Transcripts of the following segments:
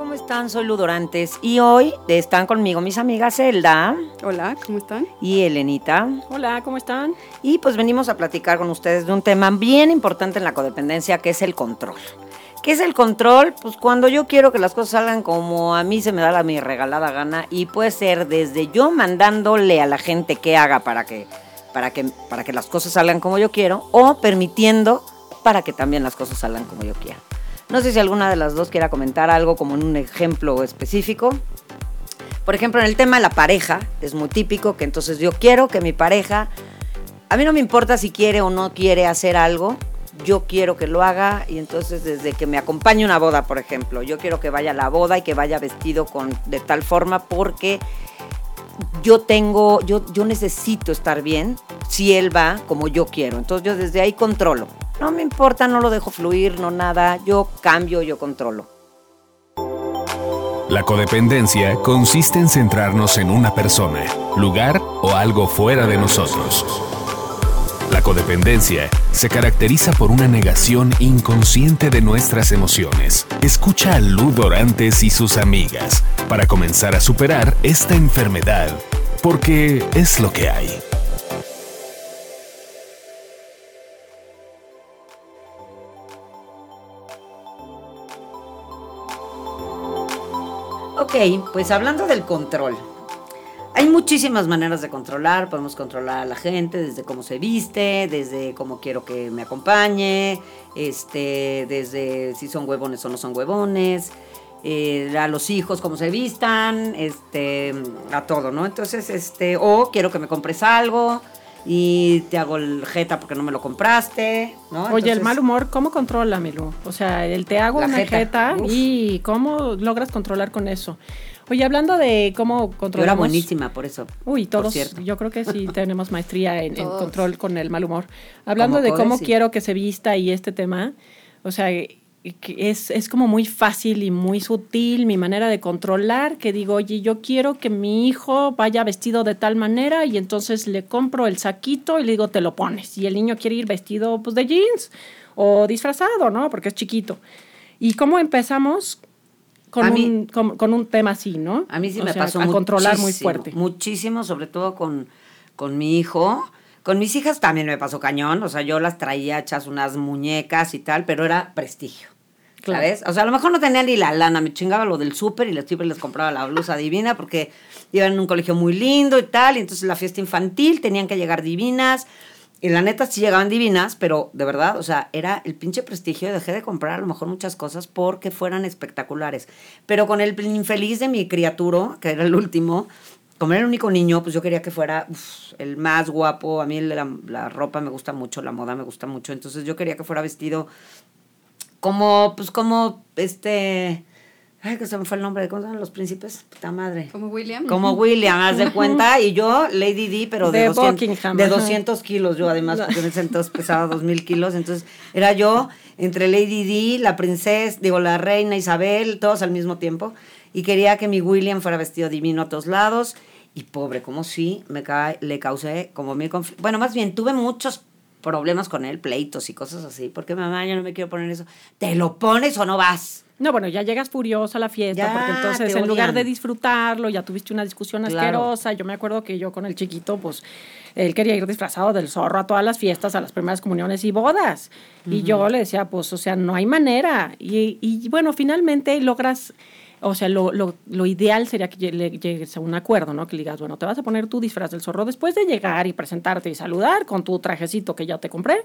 ¿cómo están? Soy Ludorantes y hoy están conmigo mis amigas Elda Hola, ¿cómo están? y Elenita. Hola, ¿cómo están? Y pues venimos a platicar con ustedes de un tema bien importante en la codependencia que es el control. ¿Qué es el control? Pues cuando yo quiero que las cosas salgan como a mí se me da la mi regalada gana y puede ser desde yo mandándole a la gente que haga para que, para que, para que las cosas salgan como yo quiero o permitiendo para que también las cosas salgan como yo quiero. No sé si alguna de las dos quiera comentar algo como en un ejemplo específico. Por ejemplo, en el tema de la pareja, es muy típico que entonces yo quiero que mi pareja, a mí no me importa si quiere o no quiere hacer algo, yo quiero que lo haga y entonces desde que me acompañe una boda, por ejemplo, yo quiero que vaya a la boda y que vaya vestido con, de tal forma porque yo tengo, yo, yo necesito estar bien si él va como yo quiero. Entonces yo desde ahí controlo. No me importa, no lo dejo fluir, no nada, yo cambio, yo controlo. La codependencia consiste en centrarnos en una persona, lugar o algo fuera de nosotros. La codependencia se caracteriza por una negación inconsciente de nuestras emociones. Escucha a Lu Dorantes y sus amigas para comenzar a superar esta enfermedad, porque es lo que hay. Ok, pues hablando del control. Hay muchísimas maneras de controlar. Podemos controlar a la gente desde cómo se viste, desde cómo quiero que me acompañe, este, desde si son huevones o no son huevones, eh, a los hijos cómo se vistan, este, a todo, ¿no? Entonces, este, o quiero que me compres algo y te hago el jeta porque no me lo compraste, ¿no? Oye, el Entonces, mal humor, ¿cómo controla, Milu? O sea, el te hago una jeta, jeta, y ¿cómo logras controlar con eso? Oye, hablando de cómo Yo era controlamos... buenísima por eso. Uy, todos, yo creo que sí tenemos maestría en, en control con el mal humor. Hablando de cómo sí. quiero que se vista y este tema, o sea, es, es como muy fácil y muy sutil mi manera de controlar, que digo, oye, yo quiero que mi hijo vaya vestido de tal manera y entonces le compro el saquito y le digo, te lo pones. Y el niño quiere ir vestido pues de jeans o disfrazado, ¿no? Porque es chiquito. ¿Y cómo empezamos? Con, mí- un, con, con un tema así, ¿no? A mí sí O me sea, pasó a controlar muy fuerte. Muchísimo, sobre todo con, con mi hijo. Con mis hijas también me pasó cañón. O sea, yo las traía hechas unas muñecas y tal, pero era prestigio. Claro. ¿Sabes? O sea, a lo mejor no tenía ni la lana, me chingaba lo del súper y siempre les compraba la blusa divina porque iban en un colegio muy lindo y tal, y entonces la fiesta infantil tenían que llegar divinas. Y la neta sí llegaban divinas, pero de verdad, o sea, era el pinche prestigio dejé de comprar a lo mejor muchas cosas porque fueran espectaculares. Pero con el infeliz de mi criatura, que era el último, como era el único niño, pues yo quería que fuera uf, el más guapo. A mí la, la ropa me gusta mucho, la moda me gusta mucho. Entonces yo quería que fuera vestido como, pues como, este... Ay, que se me fue el nombre. ¿Cómo se llaman los príncipes? Puta madre. ¿Como William? Como William, haz de cuenta. Y yo, Lady D, pero de, De 200, Buckingham, de ajá. 200 kilos. Yo, además, porque en ese entonces pesaba 2000 kilos. Entonces, era yo entre Lady D, la princesa, digo, la reina Isabel, todos al mismo tiempo. Y quería que mi William fuera vestido divino a todos lados. Y pobre, como si me ca- le causé como mil conflictos. Bueno, más bien, tuve muchos problemas con él, pleitos y cosas así. Porque mamá, yo no me quiero poner eso. ¿Te lo pones o no vas? No, bueno, ya llegas furioso a la fiesta, Ya, porque entonces en lugar de disfrutarlo, ya tuviste una discusión Claro. asquerosa. Yo me acuerdo que yo con el chiquito, pues, él quería ir disfrazado del zorro a todas las fiestas, a las primeras comuniones y bodas. Y yo le decía, pues, o sea, no hay manera. Y, y bueno, finalmente logras, o sea, lo, lo, lo ideal sería que lle- le llegues a un acuerdo, ¿no? Que digas, bueno, te vas a poner tu disfraz del zorro después de llegar y presentarte y saludar con tu trajecito que ya te compré.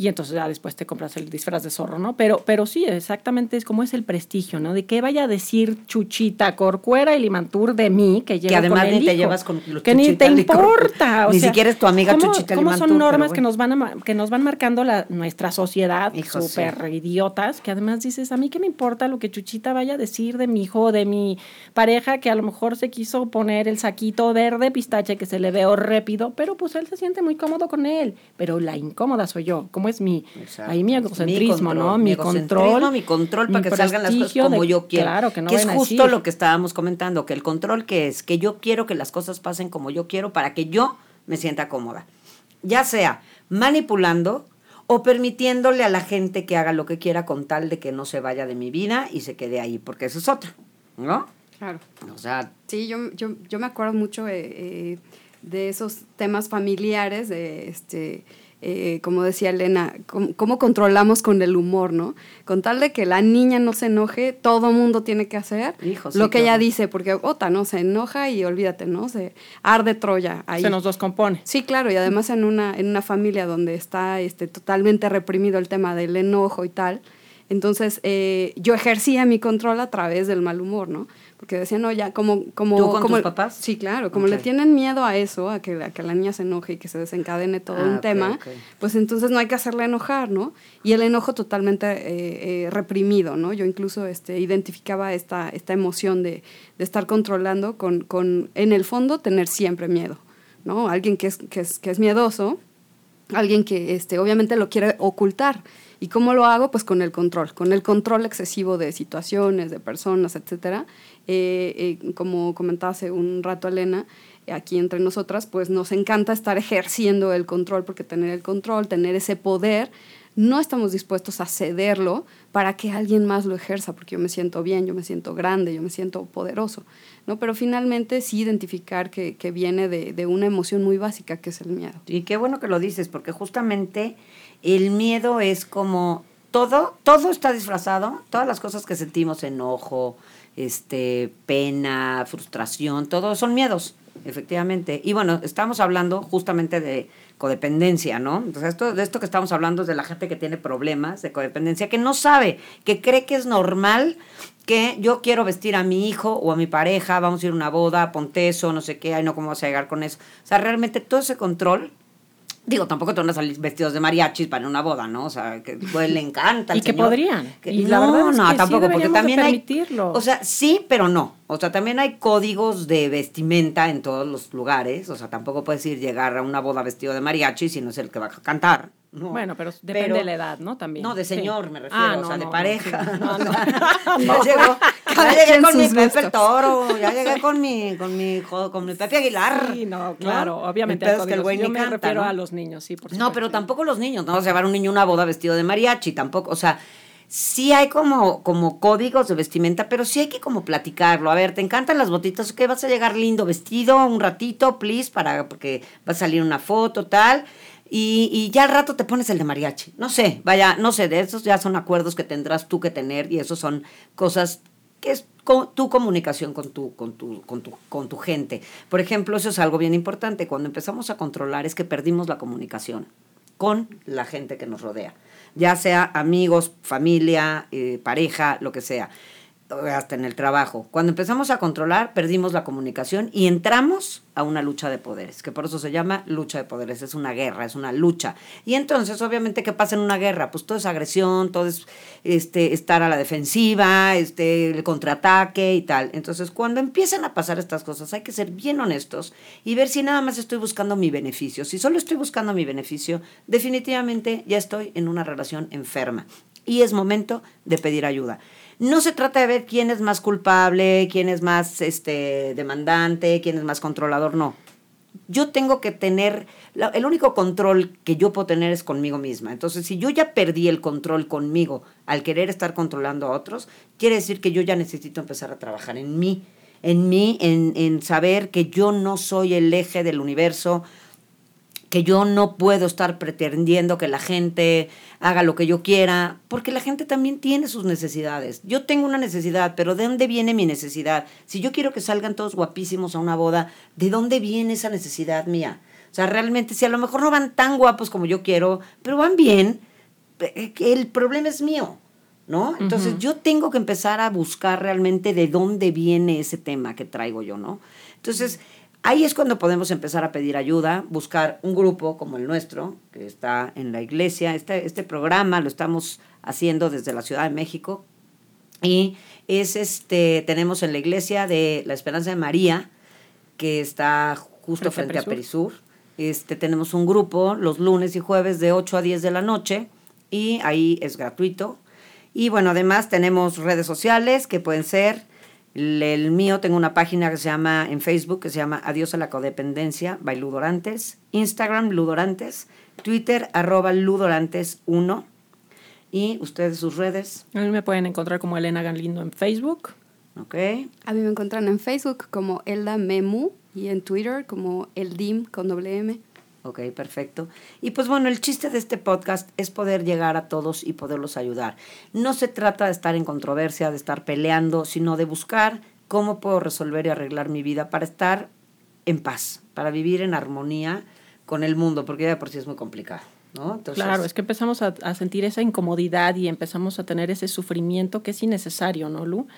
Y entonces ya después te compras el disfraz de zorro, ¿no? Pero, pero sí, exactamente es como es el prestigio, ¿no? De qué vaya a decir Chuchita, Corcuera y Limantur de mí, que llevo Que además con el ni te llevas con los Que ni te importa. o Ni siquiera es tu amiga ¿cómo- Chuchita ¿Cómo Limantur, son normas bueno. que nos van, a que nos van marcando la, nuestra sociedad sí. súper idiotas? Que además dices, a mí qué me importa lo que Chuchita vaya a decir de mi hijo de mi pareja, que a lo mejor se quiso poner el saquito verde pistache que se le ve horrépido, pero pues él se siente muy cómodo con él. Pero la incómoda soy yo. ¿Cómo es mi, Exacto. ahí mi egocentrismo, control, ¿no? mi Mi egocentrismo, control. mi control para mi que salgan las cosas como de- yo quiero. Claro, que no es vayan a justo lo que estábamos comentando, que el control que es, que yo quiero que las cosas pasen como yo quiero para que yo me sienta cómoda. Ya sea manipulando o permitiéndole a la gente que haga lo que quiera con tal de que no se vaya de mi vida y se quede ahí, porque eso es otra, ¿no? Claro. O sea, Sí, yo, yo, yo me acuerdo mucho eh, eh, de esos temas familiares, de este, eh, como decía Elena, cómo, cómo controlamos con el humor, ¿no? Con tal de que la niña no se enoje, todo mundo tiene que hacer Hijo, sí, lo que ella dice, porque otra, ¿no? Se enoja y olvídate, ¿no? Se arde Troya ahí. Se nos descompone. Sí, claro, y además en una, en una familia donde está este, totalmente reprimido el tema del enojo y tal, entonces eh, yo ejercía mi control a través del mal humor, ¿no? Porque decía, no, ya, como... como ¿Tú con como tus papás? Sí, claro, como Ok. le tienen miedo a eso, a que, a que la niña se enoje y que se desencadene todo Ah, un ok, tema, ok. pues entonces no hay que hacerle enojar, ¿no? Y el enojo totalmente eh, eh, reprimido, ¿no? Yo incluso este, identificaba esta, esta emoción de, de estar controlando con, con, en el fondo, tener siempre miedo, ¿no? Alguien que es, que es, que es miedoso, alguien que este, obviamente lo quiere ocultar. ¿Y cómo lo hago? Pues con el control, con el control excesivo de situaciones, de personas, etcétera. Eh, eh, como comentaba hace un rato Elena, eh, aquí entre nosotras, pues nos encanta estar ejerciendo el control, porque tener el control, tener ese poder, no estamos dispuestos a cederlo para que alguien más lo ejerza, porque yo me siento bien, yo me siento grande, yo me siento poderoso, ¿no? Pero finalmente sí identificar que, que viene de, de una emoción muy básica, que es el miedo. Y qué bueno que lo dices, porque justamente el miedo es como todo, todo está disfrazado, todas las cosas que sentimos, enojo, este, pena, frustración, todo son miedos, efectivamente. Y bueno, estamos hablando justamente de codependencia, ¿no? Entonces, esto, de esto que estamos hablando es de la gente que tiene problemas de codependencia, que no sabe, que cree que es normal que yo quiero vestir a mi hijo o a mi pareja, vamos a ir a una boda, ponte eso, no sé qué, ay no, ¿cómo vas a llegar con eso? O sea, realmente todo ese control Digo, tampoco te van a salir vestidos de mariachis para una boda, ¿no? O sea, que pues, le encanta. al Y que señor. podrían. Que- Y no, la verdad es no, que sí tampoco, porque también hay. O sea, sí, pero no. O sea, también hay códigos de vestimenta en todos los lugares. O sea, tampoco puedes ir llegar a una boda vestido de mariachi si no es el que va a cantar. ¿no? Bueno, pero depende Pero- de la edad, ¿no? También. No, de Sí. señor me refiero, Ah, o no, sea, de no, pareja. No, no. ya llegué con mi Pepe gustos. el Toro, ya llegué con mi, con mi, con mi Pepe Aguilar. Sí, no, claro, obviamente. Es que el güey Yo me canta, refiero ¿no? a los niños, sí, por No, pero tampoco los niños, no vamos a llevar un niño a una boda vestido de mariachi, tampoco, o sea, sí hay como, como códigos de vestimenta, pero sí hay que como platicarlo. A ver, ¿te encantan las botitas? ¿Qué vas a llegar lindo vestido un ratito, please, para porque va a salir una foto, tal? Y, y ya al rato te pones el de mariachi. No sé, vaya, no sé, de esos ya son acuerdos que tendrás tú que tener y esos son cosas que es tu comunicación con tu, con, tu, con, tu, con tu gente. Por ejemplo, eso es algo bien importante. Cuando empezamos a controlar es que perdimos la comunicación con la gente que nos rodea, ya sea amigos, familia, eh, pareja, lo que sea, hasta en el trabajo. Cuando empezamos a controlar, perdimos la comunicación y entramos a una lucha de poderes, que por eso se llama lucha de poderes, es una guerra, es una lucha. Y entonces, obviamente, ¿qué pasa en una guerra? Pues todo es agresión, todo es este, estar a la defensiva, este, el contraataque y tal. Entonces, cuando empiezan a pasar estas cosas, hay que ser bien honestos y ver si nada más estoy buscando mi beneficio. Si solo estoy buscando mi beneficio, definitivamente ya estoy en una relación enferma. Y es momento de pedir ayuda. No se trata de ver quién es más culpable, quién es más este, demandante, quién es más controlador, no. Yo tengo que tener, el único control que yo puedo tener es conmigo misma. Entonces, si yo ya perdí el control conmigo al querer estar controlando a otros, quiere decir que yo ya necesito empezar a trabajar en mí, en mí, en, en saber que yo no soy el eje del universo, que yo no puedo estar pretendiendo que la gente haga lo que yo quiera, porque la gente también tiene sus necesidades. Yo tengo una necesidad, pero ¿de dónde viene mi necesidad? Si yo quiero que salgan todos guapísimos a una boda, ¿de dónde viene esa necesidad mía? O sea, realmente, si a lo mejor no van tan guapos como yo quiero, pero van bien, eh, el problema es mío. ¿No? Entonces yo tengo que empezar a buscar realmente de dónde viene ese tema que traigo yo, ¿no? Entonces, Ahí es cuando podemos empezar a pedir ayuda, buscar un grupo como el nuestro, que está en la iglesia. Este, este programa lo estamos haciendo desde la Ciudad de México. Y es este, tenemos en la iglesia de la Esperanza de María, que está justo Frente frente a Perisur. Este, tenemos un grupo los lunes y jueves de 8 a 10 de la noche y ahí es gratuito. Y bueno, además tenemos redes sociales que pueden ser el mío, tengo una página que se llama en Facebook que se llama Adiós a la codependencia by Ludorantes, Instagram Ludorantes, Twitter, arroba ludorantes1. Y ustedes sus redes. A mí me pueden encontrar como Elena Galindo en Facebook. Ok. A mí me encuentran en Facebook como Elda Memu y en Twitter como Eldim con doble M. Ok, perfecto. Y pues bueno, el chiste de este podcast es poder llegar a todos y poderlos ayudar. No se trata de estar en controversia, de estar peleando, sino de buscar cómo puedo resolver y arreglar mi vida para estar en paz, para vivir en armonía con el mundo, porque ya de por sí es muy complicado. ¿no? Claro, es que empezamos a, a sentir esa incomodidad y empezamos a tener ese sufrimiento que es innecesario, ¿no, Lu?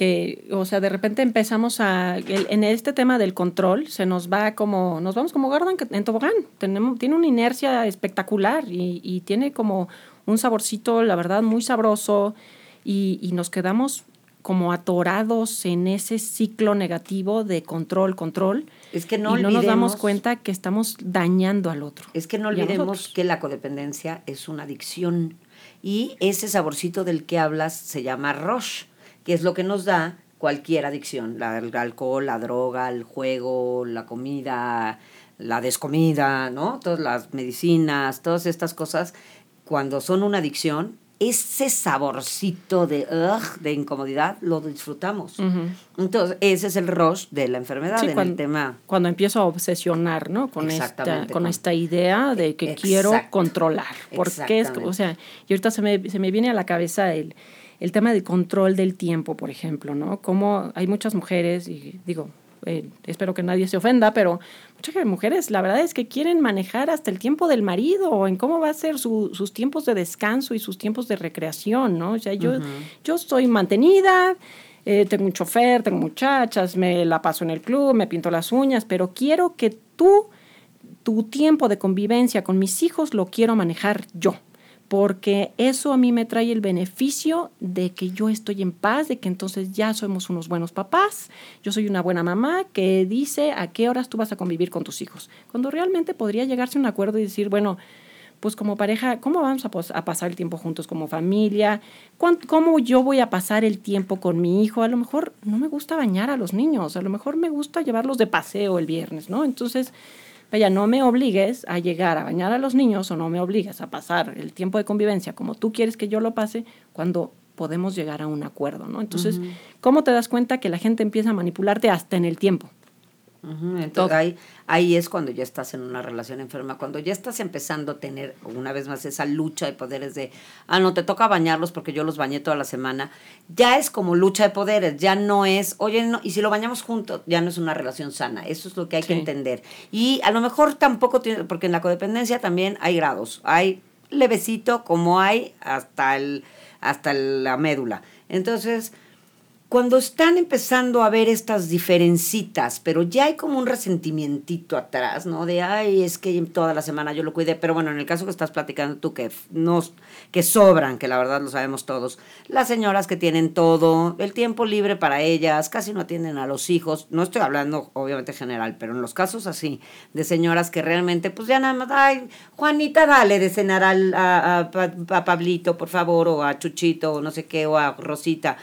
Que, o sea, de repente empezamos a, el- en este tema del control, se nos va como, nos vamos como gordo en, tobogán. Tenemos, tiene una inercia espectacular y, y tiene como un saborcito, la verdad, muy sabroso y, y nos quedamos como atorados en ese ciclo negativo de control, control. Es que no y no nos damos cuenta que estamos dañando al otro. Es que no olvidemos que la codependencia es una adicción y ese saborcito del que hablas se llama rush, que es lo que nos da cualquier adicción, la, el alcohol, la droga, el juego, la comida, la descomida, ¿no? Todas las medicinas, todas estas cosas, cuando son una adicción, ese saborcito de, ugh, de incomodidad lo disfrutamos. Entonces, ese es el rush de la enfermedad, Sí, en cuando, el tema cuando empiezo a obsesionar, ¿no? Con esta, con esta idea de que Exacto. quiero controlar. Porque es, o sea, y ahorita se me, se me viene a la cabeza el, el tema del control del tiempo, por ejemplo, ¿no? Como hay muchas mujeres, y digo, eh, espero que nadie se ofenda, pero muchas mujeres, la verdad es que quieren manejar hasta el tiempo del marido, o en cómo va a ser su- sus tiempos de descanso y sus tiempos de recreación, ¿no? O sea, yo, yo estoy mantenida, eh, tengo un chofer, tengo muchachas, me la paso en el club, me pinto las uñas, pero quiero que tú, tu tiempo de convivencia con mis hijos lo quiero manejar yo, porque eso a mí me trae el beneficio de que yo estoy en paz, de que entonces ya somos unos buenos papás, yo soy una buena mamá que dice a qué horas tú vas a convivir con tus hijos, cuando realmente podría llegarse a un acuerdo y decir, bueno, pues como pareja, ¿cómo vamos a, a pasar el tiempo juntos como familia? ¿Cuán- ¿Cómo yo voy a pasar el tiempo con mi hijo? A lo mejor no me gusta bañar a los niños, a lo mejor me gusta llevarlos de paseo el viernes, ¿no? Entonces, vaya, no me obligues a llegar a bañar a los niños o no me obligues a pasar el tiempo de convivencia como tú quieres que yo lo pase cuando podemos llegar a un acuerdo, ¿no? Entonces, ¿cómo te das cuenta que la gente empieza a manipularte hasta en el tiempo? Entonces ahí, ahí es cuando ya estás en una relación enferma, cuando ya estás empezando a tener una vez más esa lucha de poderes de, ah, no, te toca bañarlos porque yo los bañé toda la semana, ya es como lucha de poderes, ya no es, oye, no, y si lo bañamos juntos, ya no es una relación sana, eso es lo que hay que entender. Y a lo mejor tampoco tiene, porque en la codependencia también hay grados, hay levecito como hay hasta, el, hasta la médula. Entonces, cuando están empezando a ver estas diferencitas, pero ya hay como un resentimientito atrás, ¿no? De, ay, es que toda la semana yo lo cuidé, pero bueno, en el caso que estás platicando tú, que, nos, que sobran, que la verdad lo sabemos todos, las señoras que tienen todo, el tiempo libre para ellas, casi no atienden a los hijos, no estoy hablando obviamente general, pero en los casos así, de señoras que realmente, pues ya nada más, ay, Juanita, dale de cenar al, a, a a Pablito, por favor, o a Chuchito, o no sé qué, o a Rosita.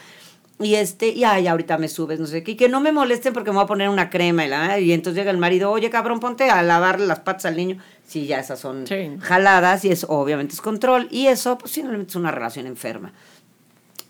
Y este, y ay, ahorita me subes, no sé qué, y que no me molesten porque me voy a poner una crema y, la, y entonces llega el marido, oye cabrón, ponte a lavarle las patas al niño. Sí, ya esas son Sí. jaladas y eso obviamente es control y eso pues simplemente es una relación enferma.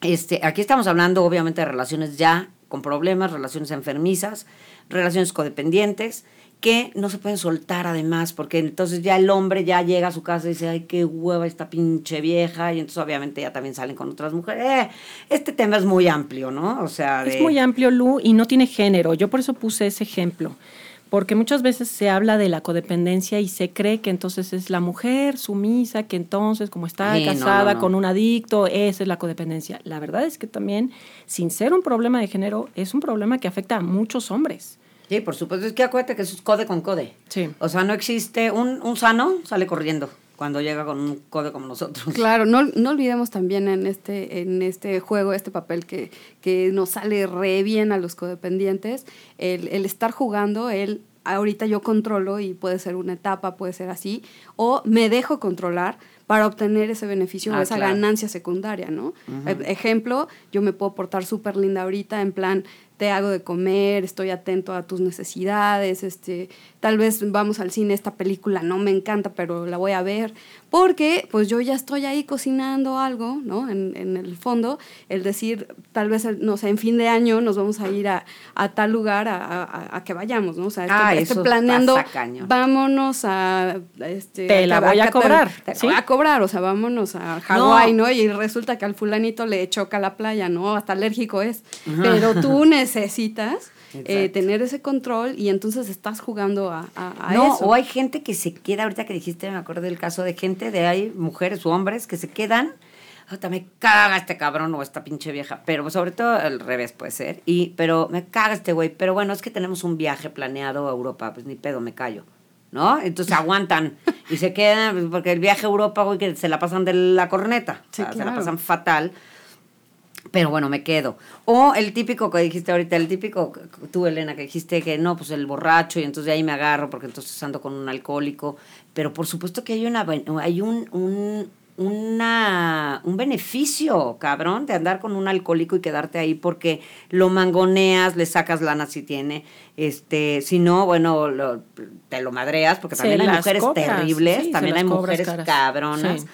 Este, aquí estamos hablando obviamente de relaciones ya con problemas, relaciones enfermizas, relaciones codependientes, que no se pueden soltar además, porque entonces ya el hombre ya llega a su casa y dice, ay, qué hueva esta pinche vieja, y entonces obviamente ya también salen con otras mujeres. Eh, este tema es muy amplio, ¿no? O sea, de- Es muy amplio, Lu, y no tiene género. Yo por eso puse ese ejemplo. Porque muchas veces se habla de la codependencia y se cree que entonces es la mujer sumisa, que entonces como está Sí, no, casada no, no. con un adicto, esa es la codependencia. La verdad es que también, sin ser un problema de género, es un problema que afecta a muchos hombres. Sí, por supuesto, es que acuérdate que eso es code con code. Sí. O sea, no existe un, un sano, sale corriendo cuando llega con un code como nosotros. Claro, no, no olvidemos también en este, en este juego, este papel que, que nos sale re bien a los codependientes, el, el estar jugando, el ahorita yo controlo y puede ser una etapa, puede ser así, o me dejo controlar para obtener ese beneficio Ah, o esa claro. ganancia secundaria, ¿no? E- Ejemplo, yo me puedo portar súper linda ahorita, en plan, te hago de comer, estoy atento a tus necesidades, este, tal vez vamos al cine, esta película no me encanta, pero la voy a ver, porque pues yo ya estoy ahí cocinando algo, ¿no? En, en el fondo, el decir, tal vez, no sé, en fin de año nos vamos a ir a, a tal lugar a, a- a que vayamos, ¿no? O sea, estoy, Ah, estoy eso planeando, vámonos a... Este, Te la voy a te- cobrar, Te, voy a cobrar, o sea, vámonos a Hawái, ¿no? Y resulta que al fulanito le choca la playa, ¿no? Hasta alérgico es. Pero tú necesitas eh, tener ese control y entonces estás jugando a, a- a no, eso. o hay gente que se queda, ahorita que dijiste, me acuerdo del caso de gente de hay mujeres o hombres que se quedan, "Puta, me caga este cabrón o esta pinche vieja, pero sobre todo al revés puede ser, y, pero me caga este güey, pero bueno, es que tenemos un viaje planeado a Europa, pues ni pedo, me callo. ¿No? Entonces aguantan y se quedan, pues, porque el viaje a Europa, güey, que se la pasan de la corneta. Sí, o sea, Se la claro. pasan fatal. Pero bueno, me quedo. O el típico que dijiste ahorita, el típico, tú Elena, que dijiste que no, pues el borracho y entonces de ahí me agarro porque entonces ando con un alcohólico. Pero por supuesto que hay, una, hay un, un, una, un beneficio, cabrón, de andar con un alcohólico y quedarte ahí porque lo mangoneas, le sacas lana si tiene. Este, si no, bueno, lo- te lo madreas porque también hay las mujeres cobras, terribles, sí, se también hay mujeres caras. cabronas. Sí.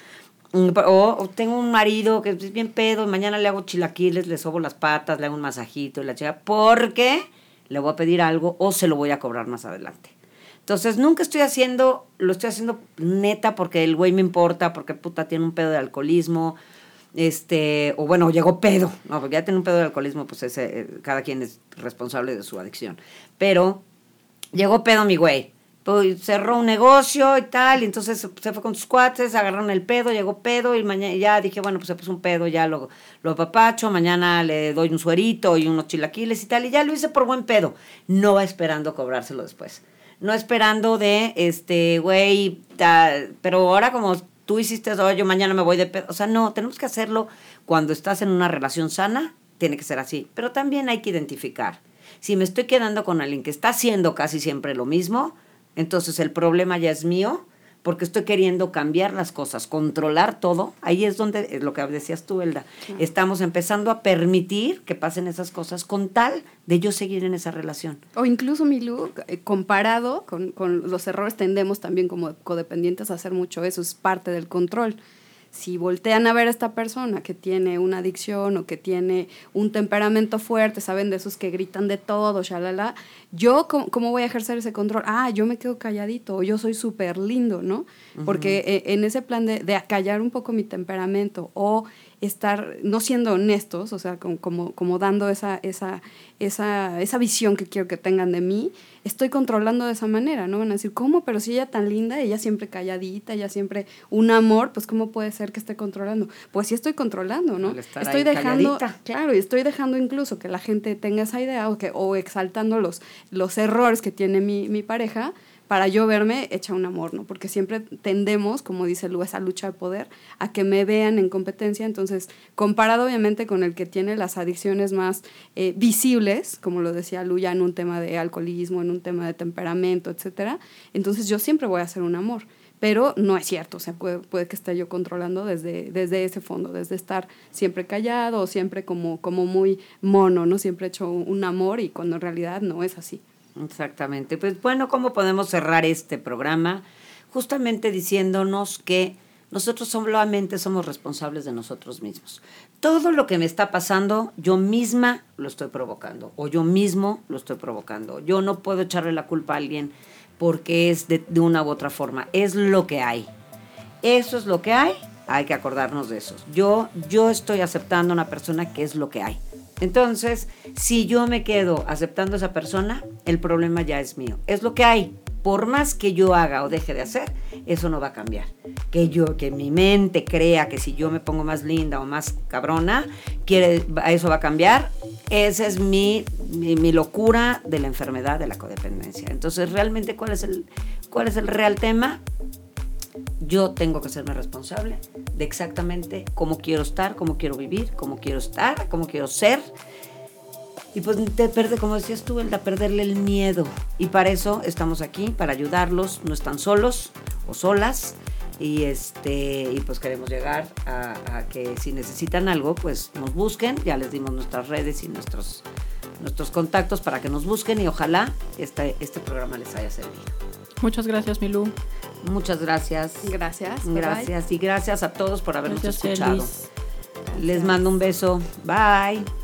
O, tengo un marido que es bien pedo mañana le hago chilaquiles, le sobo las patas, le hago un masajito y la chica, porque le voy a pedir algo o se lo voy a cobrar más adelante. Entonces, nunca estoy haciendo, lo estoy haciendo neta porque el güey me importa, porque puta tiene un pedo de alcoholismo, este, o bueno, llegó pedo, no, porque ya tiene un pedo de alcoholismo, pues ese, eh, cada quien es responsable de su adicción. Pero llegó pedo mi güey. Pues cerró un negocio y tal, y entonces se- fue con sus cuates, agarraron el pedo, llegó pedo, y mañana ya dije, bueno, pues se puso un pedo, ya lo, lo apapacho, mañana le doy un suerito y unos chilaquiles y tal, y ya lo hice por buen pedo. No esperando cobrárselo después. No esperando de, este, güey, pero ahora como tú hiciste yo mañana me voy de pedo. O sea, no, tenemos que hacerlo cuando estás en una relación sana, tiene que ser así. Pero también hay que identificar. Si me estoy quedando con alguien que está haciendo casi siempre lo mismo, entonces el problema ya es mío, porque estoy queriendo cambiar las cosas, controlar todo. Ahí es donde, es lo que decías tú, Elda, estamos empezando a permitir que pasen esas cosas con tal de yo seguir en esa relación. O incluso, Milu, eh, comparado con, con los errores, tendemos también como codependientes a hacer mucho eso, es parte del control. Si voltean a ver a esta persona que tiene una adicción o que tiene un temperamento fuerte, saben de esos que gritan de todo, shalala, yo cómo, cómo voy a ejercer ese control? Ah, yo me quedo calladito, o yo soy súper lindo, ¿no? Porque eh, en ese plan de, de acallar un poco mi temperamento o estar no siendo honestos, o sea, como, como, como dando esa, esa, esa, esa visión que quiero que tengan de mí, estoy controlando de esa manera, ¿no? Van a decir, ¿cómo? Pero si ella tan linda, ella siempre calladita, ella siempre un amor, pues ¿cómo puede ser que esté controlando? Pues sí estoy controlando, ¿no? Estoy dejando, calladita. claro, y estoy dejando incluso que la gente tenga esa idea o, que, o exaltando los, los errores que tiene mi, mi pareja para yo verme hecha un amor, ¿no? Porque siempre tendemos, como dice Lu, esa lucha de poder, a que me vean en competencia. Entonces, comparado obviamente con el que tiene las adicciones más eh, visibles, como lo decía Lu, ya en un tema de alcoholismo, en un tema de temperamento, etcétera, entonces yo siempre voy a hacer un amor. Pero no es cierto, o sea, puede, que esté yo controlando desde, desde ese fondo, desde estar siempre callado o siempre como, como muy mono, ¿no? Siempre he hecho un amor y cuando en realidad no es así. Exactamente. Pues bueno, ¿cómo podemos cerrar este programa? Justamente diciéndonos que nosotros solamente somos responsables de nosotros mismos. Todo lo que me está pasando, yo misma lo estoy provocando o yo mismo lo estoy provocando. Yo no puedo echarle la culpa a alguien porque es de, de una u otra forma. Es lo que hay. Eso es lo que hay. Hay que acordarnos de eso. Yo, yo estoy aceptando a una persona que es lo que hay. Entonces, si yo me quedo aceptando a esa persona, el problema ya es mío. Es lo que hay. Por más que yo haga o deje de hacer, eso no va a cambiar. Que yo, que mi mente crea que si yo me pongo más linda o más cabrona, eso va a cambiar. Esa es mi, mi, mi locura de la enfermedad de la codependencia. Entonces, realmente, ¿cuál es el, cuál es el real tema? yo tengo que serme responsable de exactamente cómo quiero estar, cómo quiero vivir, cómo quiero estar, cómo quiero ser. Y pues te perde, como decías tú, el de perderle el miedo. Y para eso estamos aquí, para ayudarlos, no están solos o solas. Y este, y pues queremos llegar a, a que si necesitan algo, pues nos busquen. Ya les dimos nuestras redes y nuestros nuestros contactos para que nos busquen y ojalá este, este programa les haya servido. Muchas gracias, Milú. Muchas gracias. Gracias. bye bye. Gracias y gracias a todos por habernos Gracias, escuchado. Les mando un beso. Bye.